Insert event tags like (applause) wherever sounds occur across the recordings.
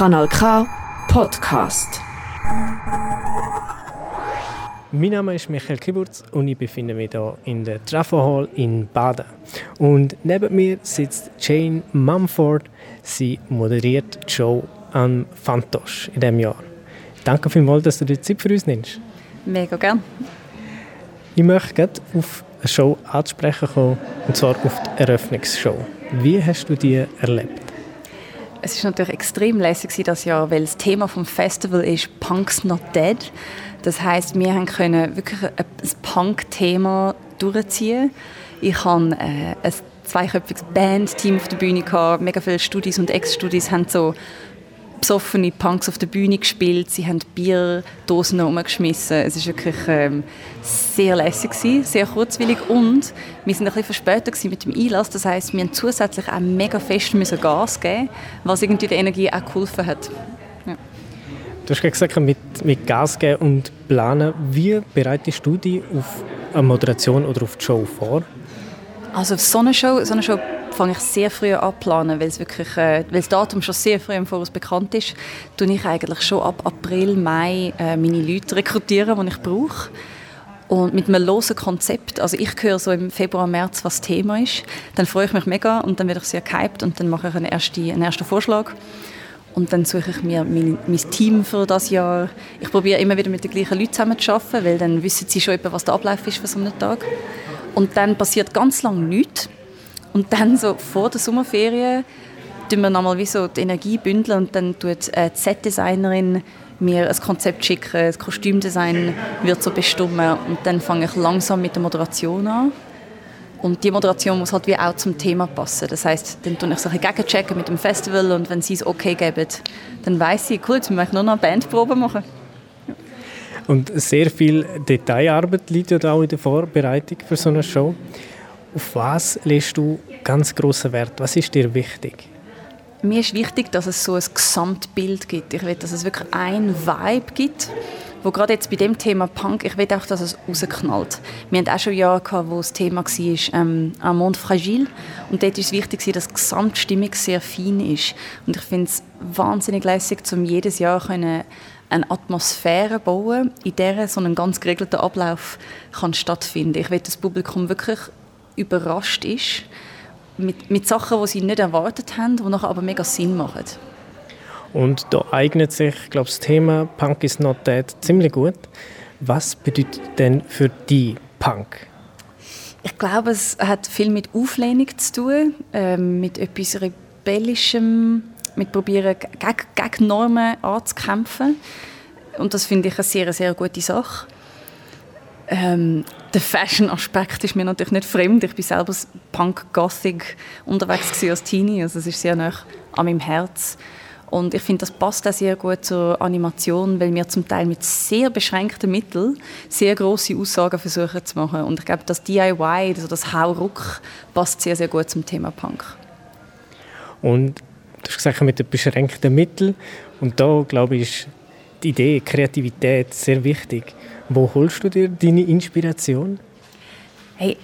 Kanal K Podcast. Mein Name ist Michael Kiburz und ich befinde mich hier in der Trafo Hall in Baden. Und neben mir sitzt Jane Mumford. Sie moderiert die Show am Fantosch in diesem Jahr. Danke vielmals, dass du dir Zeit für uns nimmst. Mega gern. Ich möchte auf eine Show anzusprechen kommen, und zwar auf die Eröffnungsshow. Wie hast du die erlebt? Es ist natürlich extrem lässig das Jahr, weil das Thema vom Festival ist Punks Not Dead. Das heißt, wir haben können wirklich ein Punk-Thema durchziehen. Ich habe äh, ein zweiköpfiges Band-Team auf der Bühne gehabt. Mega viele Studis und Ex-Studis haben so besoffene Punks auf der Bühne gespielt. Sie haben Bierdosen umgeschmissen. Es war wirklich ähm, sehr lässig, gewesen, sehr kurzwillig und wir sind ein bisschen verspätet mit dem Einlass. Das heißt, wir mussten zusätzlich auch mega fest müssen Gas geben, was irgendwie der Energie auch geholfen hat. Ja. Du hast gesagt, mit, mit Gas geben und planen. Wie bereitest du dich auf eine Moderation oder auf die Show vor? Also auf so eine Show, so eine Show fange ich sehr früh an weil es wirklich, äh, weil das Datum schon sehr früh im Voraus bekannt ist, tue ich eigentlich schon ab April, Mai äh, meine Leute rekrutieren, die ich brauche. Und mit einem losen Konzept, also ich höre so im Februar, März, was das Thema ist, dann freue ich mich mega und dann werde ich sehr gehypt und dann mache ich einen ersten, einen ersten Vorschlag. Und dann suche ich mir mein, mein, Team für das Jahr. Ich probiere immer wieder mit den gleichen Leuten zusammen zu arbeiten, weil dann wissen sie schon, was der Ablauf ist für so einen Tag. Und dann passiert ganz lange nichts. Und dann so vor der Sommerferien tun wir nochmal so die Energie bündeln und dann tut eine Z-Designerin mir ein Konzept schicken, das Kostümdesign wird so bestimmen und dann fange ich langsam mit der Moderation an. Und die Moderation muss halt wie auch zum Thema passen. Das heißt, dann tue ich so ein gegenchecken mit dem Festival und wenn sie es okay geben, dann weiß ich, cool, jetzt müssen nur noch eine Bandprobe machen. Und sehr viel Detailarbeit liegt ja auch in der Vorbereitung für so eine Show. Auf was legst du ganz großen Wert? Was ist dir wichtig? Mir ist wichtig, dass es so ein Gesamtbild gibt. Ich will, dass es wirklich ein Vibe gibt, wo gerade jetzt bei dem Thema Punk, ich will auch, dass es rausknallt. Wir hatten auch schon Jahre gehabt, wo das Thema war, ähm, «Un monde fragile». Und dort ist es wichtig, dass die Gesamtstimmung sehr fein ist. Und ich finde es wahnsinnig lässig, um jedes Jahr können eine Atmosphäre bauen, in der so ein ganz geregelter Ablauf kann stattfinden. Ich will das Publikum wirklich überrascht ist mit, mit Sachen, die sie nicht erwartet haben, die nachher aber mega Sinn machen. Und da eignet sich, glaube das Thema Punk is not dead ziemlich gut. Was bedeutet denn für die Punk? Ich glaube, es hat viel mit Auflehnung zu tun, äh, mit etwas Rebellischem, mit probieren gegen, gegen Normen anzukämpfen. Und das finde ich eine sehr, sehr gute Sache. Ähm, der Fashion-Aspekt ist mir natürlich nicht fremd. Ich bin selber Punk-Gothic unterwegs als Teenie, also es ist sehr nah an meinem Herz. Und ich finde, das passt auch sehr gut zur Animation, weil wir zum Teil mit sehr beschränkten Mitteln sehr große Aussagen versuchen zu machen. Und ich glaube, das DIY, also das Hauruck, passt sehr, sehr gut zum Thema Punk. Und du hast gesagt, mit den beschränkten Mitteln. Und da, glaube ich, ist die Idee, Kreativität sehr wichtig. Wo holst du dir deine Inspiration? Hey,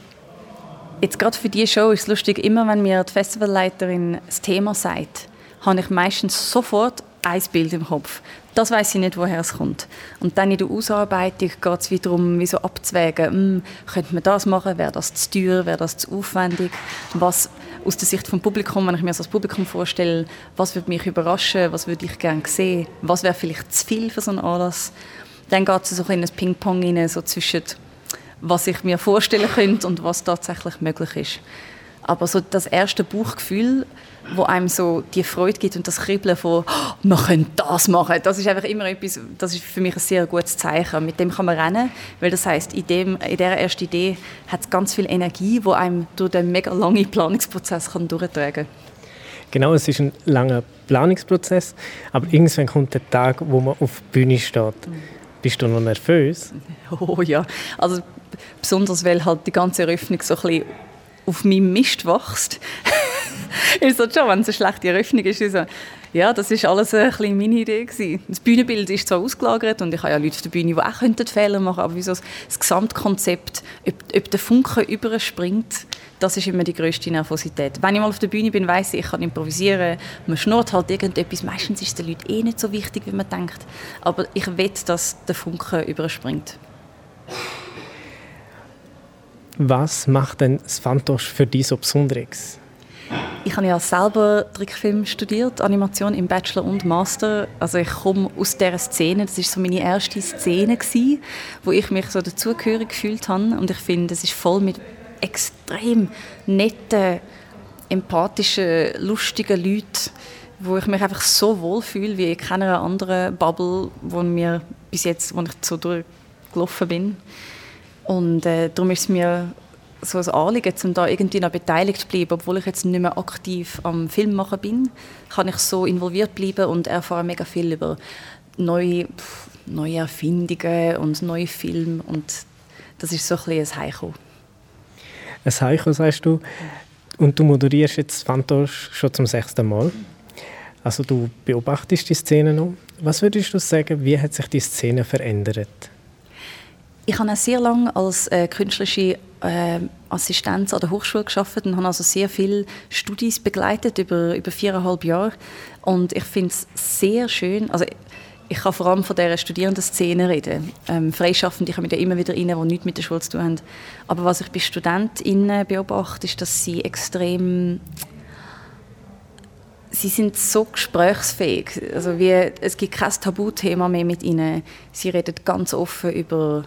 jetzt gerade für diese Show ist es lustig, immer wenn mir die Festivalleiterin das Thema sagt, habe ich meistens sofort ein Bild im Kopf. Das weiß ich nicht, woher es kommt. Und dann in der Ausarbeitung geht es wieder darum, wie so abzuwägen, hm, könnte man das machen, wäre das zu teuer, wäre das zu aufwendig, was aus der Sicht vom Publikum, wenn ich mir das Publikum vorstelle, was würde mich überraschen, was würde ich gerne sehen, was wäre vielleicht zu viel für so einen Anlass dann geht es so in ein Ping-Pong rein, so zwischen was ich mir vorstellen könnte und was tatsächlich möglich ist. Aber so das erste Bauchgefühl, wo einem so die Freude gibt und das Kribbeln von oh, «Man könnte das machen», das ist einfach immer etwas, das ist für mich ein sehr gutes Zeichen. Mit dem kann man rennen, weil das heißt, in, dem, in dieser ersten Idee hat es ganz viel Energie, wo einem durch den mega langen Planungsprozess kann durchtragen Genau, es ist ein langer Planungsprozess, aber irgendwann kommt der Tag, wo man auf der Bühne steht. Mhm bist du noch nervös? (laughs) Oh ja, also besonders weil halt die ganze Eröffnung so ein bisschen auf meinem Mist wächst. (laughs) ist so schon, wenn es eine schlechte Eröffnung ist, ist so, Ja, das ist alles ein bisschen meine Idee gewesen. Das Bühnenbild ist zwar ausgelagert und ich habe ja Leute auf der Bühne, die auch könnten Fehler machen, aber wieso das Gesamtkonzept, ob, ob der Funke überspringt, das ist immer die größte Nervosität. Wenn ich mal auf der Bühne bin, weiß ich, ich kann improvisieren, man schnurrt halt irgendetwas. Meistens ist es den Leuten eh nicht so wichtig, wie man denkt. Aber ich will, dass der Funke überspringt. Was macht denn das Fantosch für dich so Besonderes? Ich habe ja selber Trickfilm studiert, Animation im Bachelor und Master. Also ich komme aus dieser Szene. Das ist so meine erste Szene gewesen, wo ich mich so dazugehörig gefühlt habe. Und ich finde, es ist voll mit extrem netten, empathischen, lustigen Leuten, wo ich mich einfach so wohl fühle wie in keiner anderen Bubble, wo mir bis jetzt, wo ich so durchgelaufen bin. Und äh, darum ist es mir so ein Anliegen, um da irgendwie noch beteiligt zu bleiben, obwohl ich jetzt nicht mehr aktiv am Film machen bin, kann ich so involviert bleiben und erfahre mega viel über neue, neue Erfindungen und neue Filme und das ist so ein bisschen ein Heiko. Ein Heiko, sagst du, und du moderierst jetzt Fantosch schon zum sechsten Mal. Also du beobachtest die Szene noch. Was würdest du sagen, wie hat sich die Szene verändert? Ich habe sehr lange als äh, künstlerische äh, Assistenz an der Hochschule geschafft und habe also sehr viele Studis begleitet über, über viereinhalb Jahre. Und ich finde es sehr schön, also ich kann vor allem von dieser Studierendenszene reden. Ähm, Freischaffende kommen ja immer wieder rein, die nichts mit der Schule zu tun haben. Aber was ich bei StudentInnen beobachte, ist, dass sie extrem sie sind so gesprächsfähig. Also wie, es gibt kein Tabuthema mehr mit ihnen. Sie reden ganz offen über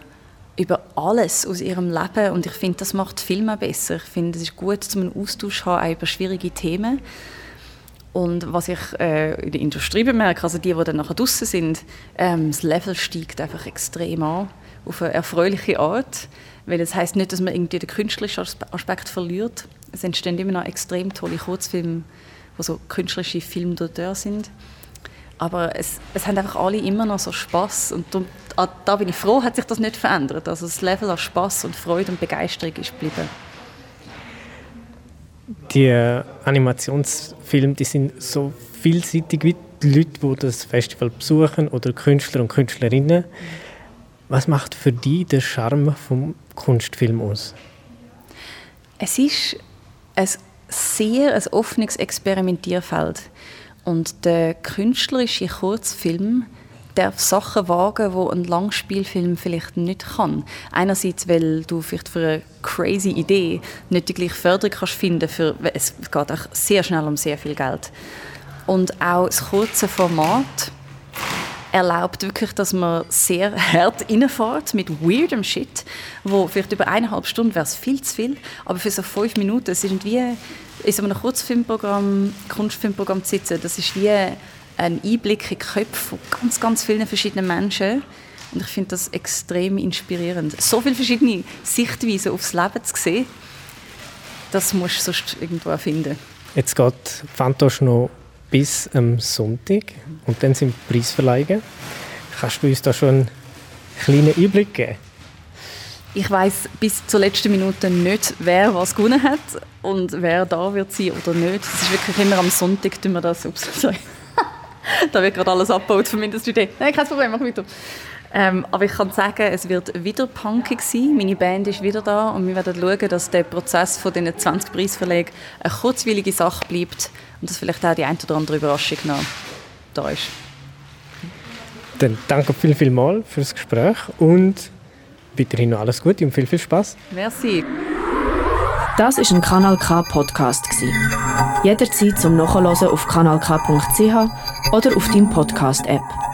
über alles aus ihrem Leben und ich finde, das macht Filme besser. Ich finde, es ist gut, zum einen Austausch zu haben, auch über schwierige Themen. Und was ich äh, in der Industrie bemerke, also die, die dann nachher draußen sind, ähm, das Level steigt einfach extrem an, auf eine erfreuliche Art. Weil das heißt nicht, dass man irgendwie den künstlerischen Aspekt verliert. Es entstehen immer noch extrem tolle Kurzfilme, die so künstlerische Filme dort sind. Aber es, es haben einfach alle immer noch so Spaß und darum, ah, da bin ich froh, hat sich das nicht verändert. Also das Level an Spaß und Freude und Begeisterung ist geblieben. Die Animationsfilme, die sind so vielseitig wie die Leute, die das Festival besuchen oder Künstler und Künstlerinnen. Was macht für dich den Charme vom Kunstfilm aus? Es ist ein sehr ein offenes Experimentierfeld. Und der künstlerische Kurzfilm darf Sachen wagen, die ein Langspielfilm vielleicht nicht kann. Einerseits, weil du vielleicht für eine crazy Idee nicht die gleiche Förderung kannst finden für, es geht auch sehr schnell um sehr viel Geld. Und auch das kurze Format erlaubt wirklich, dass man sehr hart reinfährt mit weirdem Shit, wo vielleicht über eineinhalb Stunden wäre es viel zu viel, aber für so fünf Minuten, es sind wie in so einem Kurzfilmprogramm, Kunstfilmprogramm zu sitzen, das ist wie ein Einblick in die Köpfe von ganz, ganz vielen verschiedenen Menschen und ich finde das extrem inspirierend. So viele verschiedene Sichtweisen aufs Leben zu sehen, das musst du sonst irgendwo finden. Jetzt geht Fantosch noch bis am Sonntag und dann sind Preisverleihungen. Kannst du uns da schon einen kleinen Einblick geben? Ich weiß bis zur letzten Minute nicht, wer was gewonnen hat und wer da wird sein oder nicht. Es ist wirklich immer am Sonntag, tun wir das. Ups, (laughs) sorry. da wird gerade alles abgebaut von Mindestidee. Nein, kein Problem, mach weiter. Ähm, aber ich kann sagen, es wird wieder punkig sein. Meine Band ist wieder da und wir werden schauen, dass der Prozess von diesen 20 Preisverlegen eine kurzweilige Sache bleibt und dass vielleicht auch die ein oder andere Überraschung noch da ist. Dann danke viel, viel mal fürs Gespräch und weiterhin noch alles Gute und viel, viel Spaß. Merci. Das ist ein Kanal K Podcast Jederzeit zum Nachhören auf kanalk.ch oder auf deinem Podcast App.